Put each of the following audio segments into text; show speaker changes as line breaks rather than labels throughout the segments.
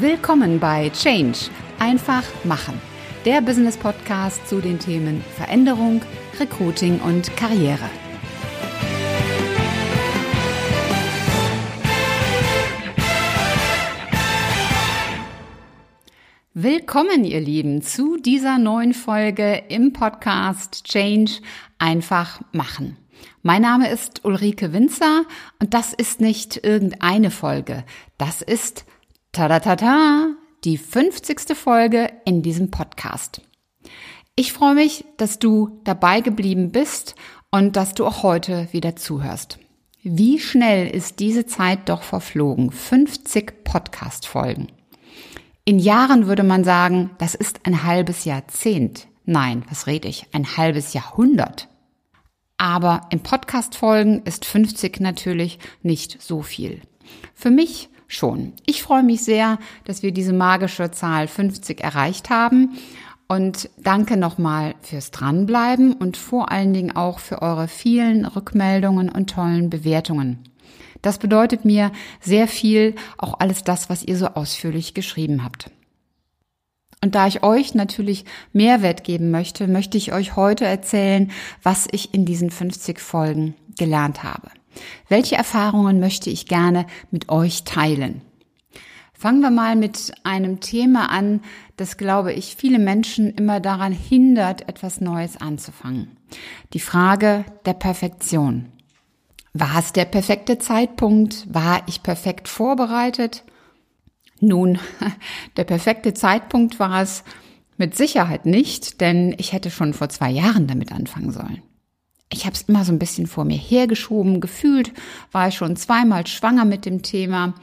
Willkommen bei Change. Einfach machen. Der Business Podcast zu den Themen Veränderung, Recruiting und Karriere. Willkommen, ihr Lieben, zu dieser neuen Folge im Podcast Change einfach machen. Mein Name ist Ulrike Winzer und das ist nicht irgendeine Folge. Das ist Tada-tata, die 50. Folge in diesem Podcast. Ich freue mich, dass du dabei geblieben bist und dass du auch heute wieder zuhörst. Wie schnell ist diese Zeit doch verflogen? 50 Podcast-Folgen. In Jahren würde man sagen, das ist ein halbes Jahrzehnt. Nein, was rede ich? Ein halbes Jahrhundert. Aber in Podcast-Folgen ist 50 natürlich nicht so viel. Für mich schon. Ich freue mich sehr, dass wir diese magische Zahl 50 erreicht haben und danke nochmal fürs Dranbleiben und vor allen Dingen auch für eure vielen Rückmeldungen und tollen Bewertungen. Das bedeutet mir sehr viel, auch alles das, was ihr so ausführlich geschrieben habt. Und da ich euch natürlich Mehrwert geben möchte, möchte ich euch heute erzählen, was ich in diesen 50 Folgen gelernt habe. Welche Erfahrungen möchte ich gerne mit euch teilen? Fangen wir mal mit einem Thema an, das, glaube ich, viele Menschen immer daran hindert, etwas Neues anzufangen. Die Frage der Perfektion. War es der perfekte Zeitpunkt? War ich perfekt vorbereitet? Nun, der perfekte Zeitpunkt war es mit Sicherheit nicht, denn ich hätte schon vor zwei Jahren damit anfangen sollen ich habe es immer so ein bisschen vor mir hergeschoben. Gefühlt war ich schon zweimal schwanger mit dem Thema.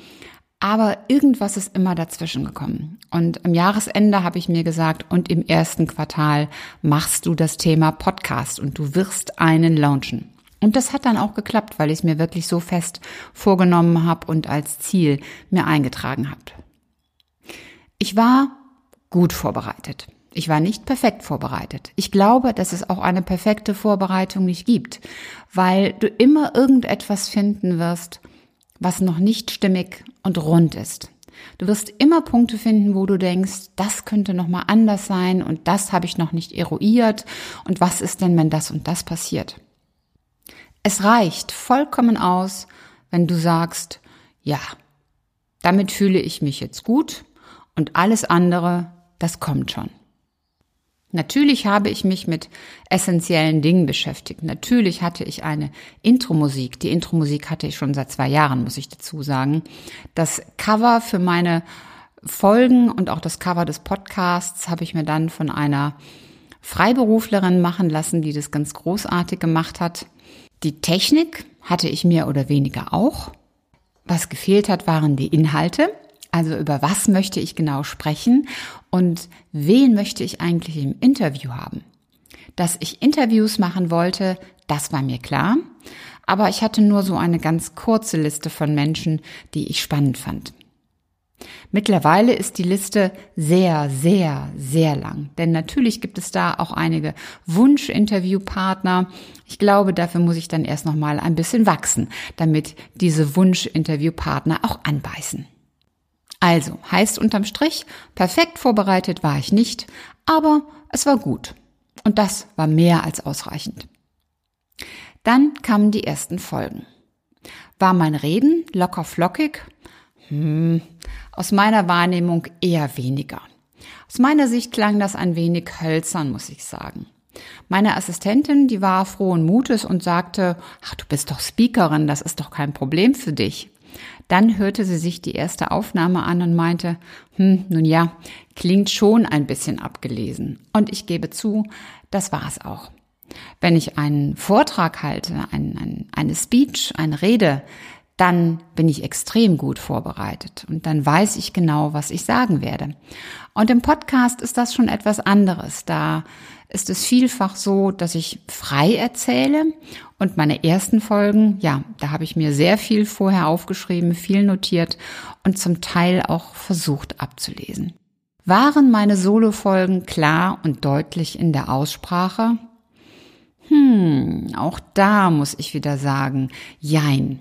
Aber irgendwas ist immer dazwischen gekommen. Und am Jahresende habe ich mir gesagt, und im ersten Quartal machst du das Thema Podcast und du wirst einen launchen. Und das hat dann auch geklappt, weil ich es mir wirklich so fest vorgenommen habe und als Ziel mir eingetragen habe. Ich war gut vorbereitet. Ich war nicht perfekt vorbereitet. Ich glaube, dass es auch eine perfekte Vorbereitung nicht gibt, weil du immer irgendetwas finden wirst, was noch nicht stimmig und rund ist. Du wirst immer Punkte finden, wo du denkst, das könnte noch mal anders sein und das habe ich noch nicht eruiert und was ist denn, wenn das und das passiert? Es reicht vollkommen aus, wenn du sagst, ja, damit fühle ich mich jetzt gut und alles andere, das kommt schon. Natürlich habe ich mich mit essentiellen Dingen beschäftigt. Natürlich hatte ich eine Intro-Musik. Die Intro-Musik hatte ich schon seit zwei Jahren, muss ich dazu sagen. Das Cover für meine Folgen und auch das Cover des Podcasts habe ich mir dann von einer Freiberuflerin machen lassen, die das ganz großartig gemacht hat. Die Technik hatte ich mehr oder weniger auch. Was gefehlt hat, waren die Inhalte. Also über was möchte ich genau sprechen und wen möchte ich eigentlich im Interview haben? Dass ich Interviews machen wollte, das war mir klar. Aber ich hatte nur so eine ganz kurze Liste von Menschen, die ich spannend fand. Mittlerweile ist die Liste sehr, sehr, sehr lang. Denn natürlich gibt es da auch einige Wunsch-Interviewpartner. Ich glaube, dafür muss ich dann erst noch mal ein bisschen wachsen, damit diese Wunsch-Interviewpartner auch anbeißen. Also heißt unterm Strich, perfekt vorbereitet war ich nicht, aber es war gut. Und das war mehr als ausreichend. Dann kamen die ersten Folgen. War mein Reden locker flockig? Hm, aus meiner Wahrnehmung eher weniger. Aus meiner Sicht klang das ein wenig hölzern, muss ich sagen. Meine Assistentin, die war frohen Mutes und sagte, ach, du bist doch Speakerin, das ist doch kein Problem für dich. Dann hörte sie sich die erste Aufnahme an und meinte, hm, nun ja, klingt schon ein bisschen abgelesen. Und ich gebe zu, das war es auch. Wenn ich einen Vortrag halte, ein, ein, eine Speech, eine Rede, dann bin ich extrem gut vorbereitet und dann weiß ich genau, was ich sagen werde. Und im Podcast ist das schon etwas anderes. Da ist es vielfach so, dass ich frei erzähle und meine ersten Folgen, ja, da habe ich mir sehr viel vorher aufgeschrieben, viel notiert und zum Teil auch versucht abzulesen. Waren meine Solo-Folgen klar und deutlich in der Aussprache? Hm, auch da muss ich wieder sagen, jein.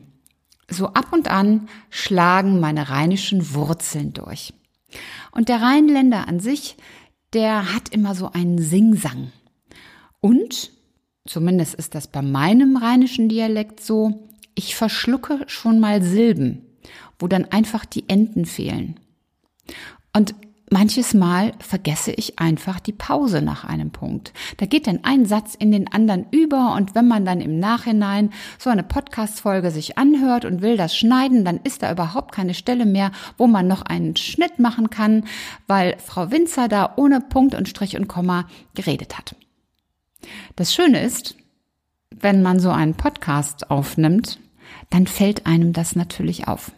So ab und an schlagen meine rheinischen Wurzeln durch. Und der Rheinländer an sich, der hat immer so einen Singsang. Und, zumindest ist das bei meinem rheinischen Dialekt so, ich verschlucke schon mal Silben, wo dann einfach die Enden fehlen. Und manches Mal vergesse ich einfach die Pause nach einem Punkt. Da geht dann ein Satz in den anderen über und wenn man dann im Nachhinein so eine Podcast-Folge sich anhört und will das schneiden, dann ist da überhaupt keine Stelle mehr, wo man noch einen Schnitt machen kann, weil Frau Winzer da ohne Punkt und Strich und Komma geredet hat. Das Schöne ist, wenn man so einen Podcast aufnimmt, dann fällt einem das natürlich auf.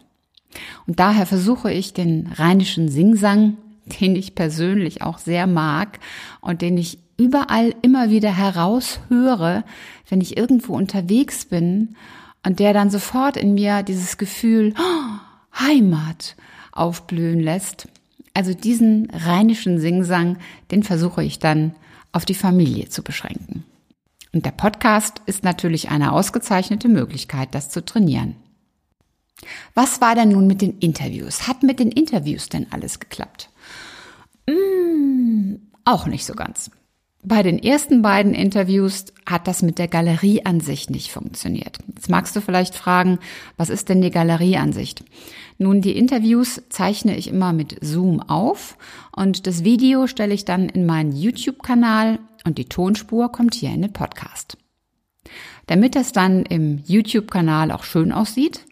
Und daher versuche ich den rheinischen Singsang, den ich persönlich auch sehr mag und den ich überall immer wieder heraushöre, wenn ich irgendwo unterwegs bin und der dann sofort in mir dieses Gefühl oh, Heimat aufblühen lässt. Also diesen rheinischen Singsang, den versuche ich dann auf die Familie zu beschränken. Und der Podcast ist natürlich eine ausgezeichnete Möglichkeit, das zu trainieren. Was war denn nun mit den Interviews? Hat mit den Interviews denn alles geklappt? Mmh, auch nicht so ganz. Bei den ersten beiden Interviews hat das mit der Galerie an sich nicht funktioniert. Jetzt magst du vielleicht fragen, was ist denn die Galerieansicht? Nun, die Interviews zeichne ich immer mit Zoom auf und das Video stelle ich dann in meinen YouTube-Kanal und die Tonspur kommt hier in den Podcast. Damit das dann im YouTube-Kanal auch schön aussieht,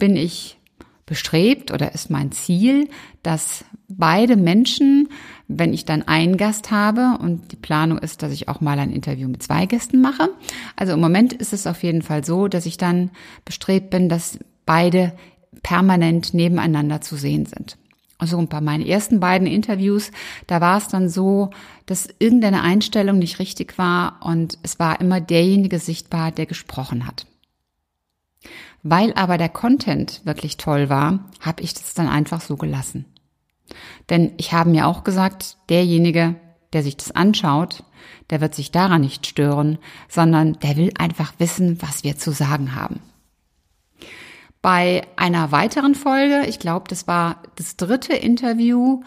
bin ich bestrebt oder ist mein Ziel, dass beide Menschen, wenn ich dann einen Gast habe und die Planung ist, dass ich auch mal ein Interview mit zwei Gästen mache. Also im Moment ist es auf jeden Fall so, dass ich dann bestrebt bin, dass beide permanent nebeneinander zu sehen sind. Also bei meinen ersten beiden Interviews, da war es dann so, dass irgendeine Einstellung nicht richtig war und es war immer derjenige sichtbar, der gesprochen hat. Weil aber der Content wirklich toll war, habe ich das dann einfach so gelassen. Denn ich habe mir auch gesagt, derjenige, der sich das anschaut, der wird sich daran nicht stören, sondern der will einfach wissen, was wir zu sagen haben. Bei einer weiteren Folge, ich glaube, das war das dritte Interview,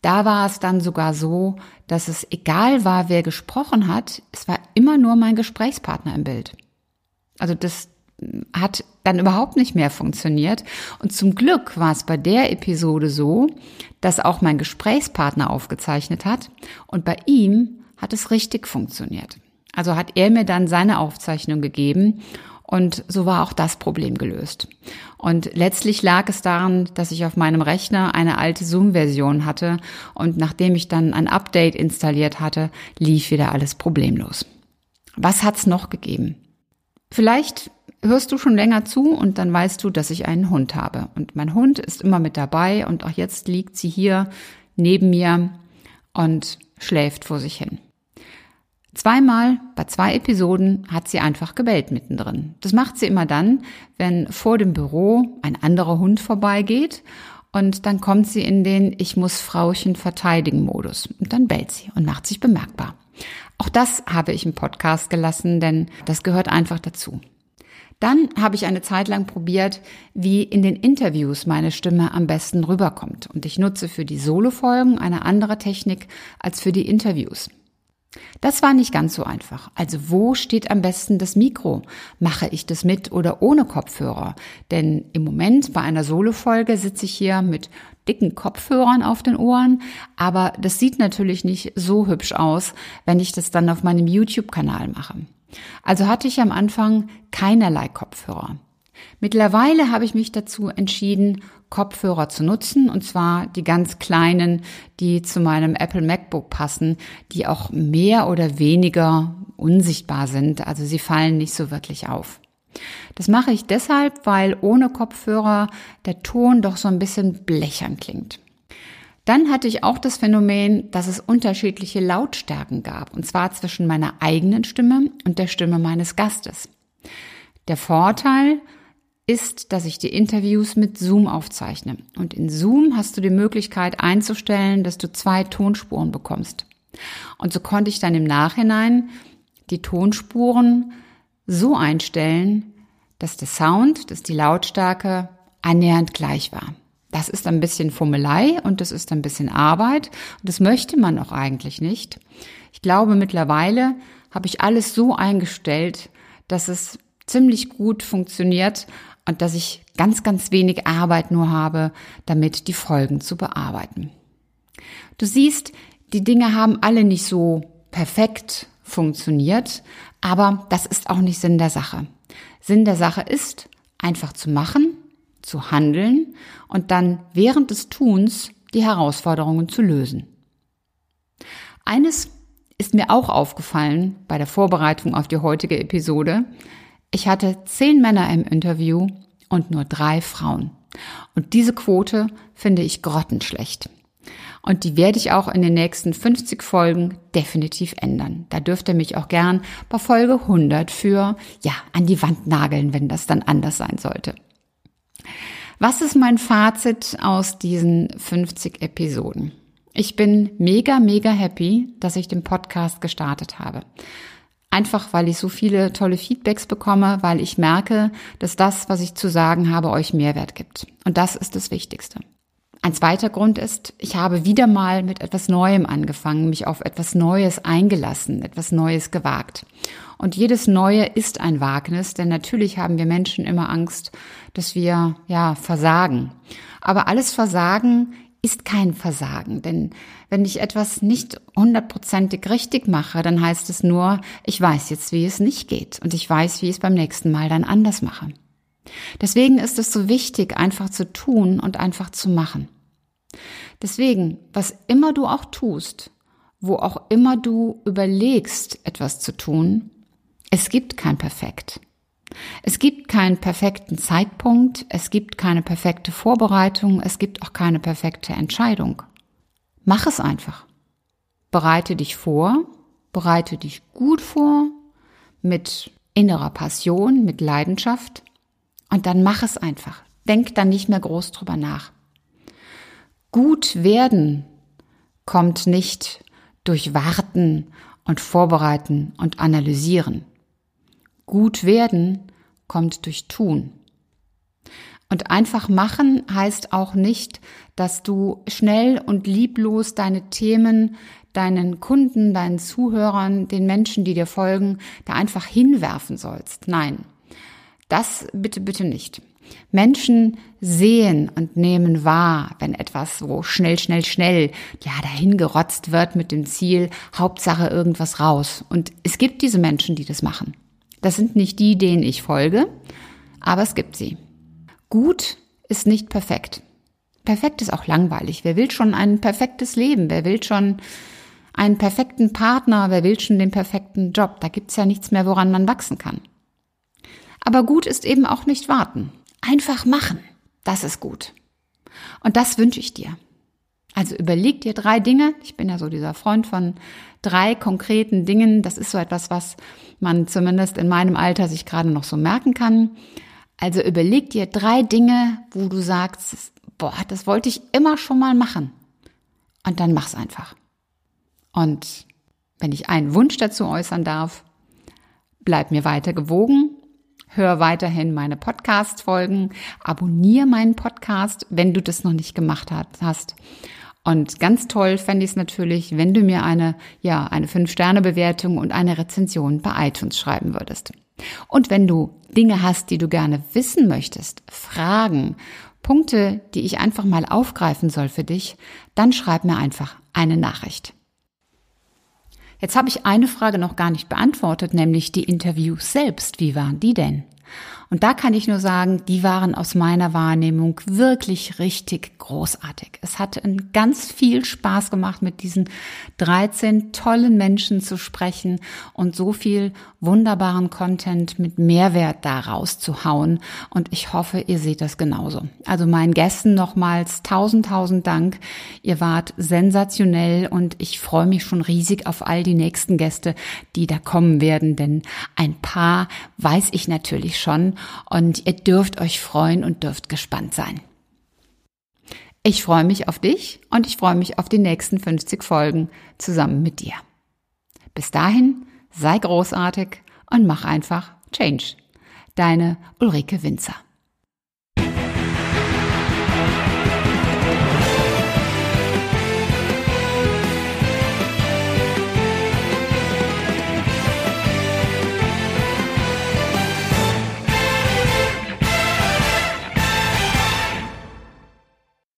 da war es dann sogar so, dass es egal war, wer gesprochen hat, es war immer nur mein Gesprächspartner im Bild. Also das hat dann überhaupt nicht mehr funktioniert. Und zum Glück war es bei der Episode so, dass auch mein Gesprächspartner aufgezeichnet hat und bei ihm hat es richtig funktioniert. Also hat er mir dann seine Aufzeichnung gegeben und so war auch das Problem gelöst. Und letztlich lag es daran, dass ich auf meinem Rechner eine alte Zoom-Version hatte und nachdem ich dann ein Update installiert hatte, lief wieder alles problemlos. Was hat's noch gegeben? Vielleicht hörst du schon länger zu und dann weißt du, dass ich einen Hund habe. Und mein Hund ist immer mit dabei und auch jetzt liegt sie hier neben mir und schläft vor sich hin. Zweimal bei zwei Episoden hat sie einfach gebellt mittendrin. Das macht sie immer dann, wenn vor dem Büro ein anderer Hund vorbeigeht und dann kommt sie in den Ich muss Frauchen verteidigen Modus und dann bellt sie und macht sich bemerkbar. Auch das habe ich im Podcast gelassen, denn das gehört einfach dazu. Dann habe ich eine Zeit lang probiert, wie in den Interviews meine Stimme am besten rüberkommt. Und ich nutze für die Solo-Folgen eine andere Technik als für die Interviews. Das war nicht ganz so einfach. Also wo steht am besten das Mikro? Mache ich das mit oder ohne Kopfhörer? Denn im Moment bei einer Solo-Folge sitze ich hier mit dicken Kopfhörern auf den Ohren, aber das sieht natürlich nicht so hübsch aus, wenn ich das dann auf meinem YouTube-Kanal mache. Also hatte ich am Anfang keinerlei Kopfhörer. Mittlerweile habe ich mich dazu entschieden, Kopfhörer zu nutzen, und zwar die ganz kleinen, die zu meinem Apple MacBook passen, die auch mehr oder weniger unsichtbar sind, also sie fallen nicht so wirklich auf. Das mache ich deshalb, weil ohne Kopfhörer der Ton doch so ein bisschen blechern klingt. Dann hatte ich auch das Phänomen, dass es unterschiedliche Lautstärken gab, und zwar zwischen meiner eigenen Stimme und der Stimme meines Gastes. Der Vorteil ist, dass ich die Interviews mit Zoom aufzeichne. Und in Zoom hast du die Möglichkeit einzustellen, dass du zwei Tonspuren bekommst. Und so konnte ich dann im Nachhinein die Tonspuren so einstellen, dass der Sound, dass die Lautstärke annähernd gleich war. Das ist ein bisschen Fummelei und das ist ein bisschen Arbeit und das möchte man auch eigentlich nicht. Ich glaube, mittlerweile habe ich alles so eingestellt, dass es ziemlich gut funktioniert und dass ich ganz, ganz wenig Arbeit nur habe, damit die Folgen zu bearbeiten. Du siehst, die Dinge haben alle nicht so perfekt funktioniert, aber das ist auch nicht Sinn der Sache. Sinn der Sache ist, einfach zu machen, zu handeln und dann während des Tuns die Herausforderungen zu lösen. Eines ist mir auch aufgefallen bei der Vorbereitung auf die heutige Episode. Ich hatte zehn Männer im Interview und nur drei Frauen. Und diese Quote finde ich grottenschlecht. Und die werde ich auch in den nächsten 50 Folgen definitiv ändern. Da dürft ihr mich auch gern bei Folge 100 für, ja, an die Wand nageln, wenn das dann anders sein sollte. Was ist mein Fazit aus diesen 50 Episoden? Ich bin mega, mega happy, dass ich den Podcast gestartet habe. Einfach weil ich so viele tolle Feedbacks bekomme, weil ich merke, dass das, was ich zu sagen habe, euch Mehrwert gibt. Und das ist das Wichtigste. Ein zweiter Grund ist, ich habe wieder mal mit etwas Neuem angefangen, mich auf etwas Neues eingelassen, etwas Neues gewagt. Und jedes Neue ist ein Wagnis, denn natürlich haben wir Menschen immer Angst, dass wir, ja, versagen. Aber alles Versagen ist kein Versagen, denn wenn ich etwas nicht hundertprozentig richtig mache, dann heißt es nur, ich weiß jetzt, wie es nicht geht und ich weiß, wie ich es beim nächsten Mal dann anders mache. Deswegen ist es so wichtig, einfach zu tun und einfach zu machen. Deswegen, was immer du auch tust, wo auch immer du überlegst, etwas zu tun, es gibt kein Perfekt. Es gibt keinen perfekten Zeitpunkt, es gibt keine perfekte Vorbereitung, es gibt auch keine perfekte Entscheidung. Mach es einfach. Bereite dich vor, bereite dich gut vor, mit innerer Passion, mit Leidenschaft und dann mach es einfach. Denk dann nicht mehr groß drüber nach. Gut werden kommt nicht durch Warten und Vorbereiten und Analysieren. Gut werden kommt durch Tun. Und einfach machen heißt auch nicht, dass du schnell und lieblos deine Themen deinen Kunden, deinen Zuhörern, den Menschen, die dir folgen, da einfach hinwerfen sollst. Nein, das bitte, bitte nicht. Menschen sehen und nehmen wahr, wenn etwas so schnell, schnell, schnell, ja, dahin gerotzt wird mit dem Ziel, Hauptsache irgendwas raus. Und es gibt diese Menschen, die das machen. Das sind nicht die, denen ich folge, aber es gibt sie. Gut ist nicht perfekt. Perfekt ist auch langweilig. Wer will schon ein perfektes Leben? Wer will schon einen perfekten Partner? Wer will schon den perfekten Job? Da gibt's ja nichts mehr, woran man wachsen kann. Aber gut ist eben auch nicht warten. Einfach machen. Das ist gut. Und das wünsche ich dir. Also überleg dir drei Dinge. Ich bin ja so dieser Freund von drei konkreten Dingen. Das ist so etwas, was man zumindest in meinem Alter sich gerade noch so merken kann. Also überleg dir drei Dinge, wo du sagst, boah, das wollte ich immer schon mal machen. Und dann mach's einfach. Und wenn ich einen Wunsch dazu äußern darf, bleib mir weiter gewogen Hör weiterhin meine Podcast-Folgen, abonniere meinen Podcast, wenn du das noch nicht gemacht hast. Und ganz toll fände ich es natürlich, wenn du mir eine, ja, eine 5-Sterne-Bewertung und eine Rezension bei iTunes schreiben würdest. Und wenn du Dinge hast, die du gerne wissen möchtest, Fragen, Punkte, die ich einfach mal aufgreifen soll für dich, dann schreib mir einfach eine Nachricht. Jetzt habe ich eine Frage noch gar nicht beantwortet, nämlich die Interviews selbst. Wie waren die denn? Und da kann ich nur sagen, die waren aus meiner Wahrnehmung wirklich richtig großartig. Es hat ganz viel Spaß gemacht, mit diesen 13 tollen Menschen zu sprechen und so viel wunderbaren Content mit Mehrwert da rauszuhauen. Und ich hoffe, ihr seht das genauso. Also meinen Gästen nochmals tausend, tausend Dank. Ihr wart sensationell und ich freue mich schon riesig auf all die nächsten Gäste, die da kommen werden, denn ein paar weiß ich natürlich schon und ihr dürft euch freuen und dürft gespannt sein. Ich freue mich auf dich und ich freue mich auf die nächsten 50 Folgen zusammen mit dir. Bis dahin, sei großartig und mach einfach Change. Deine Ulrike Winzer.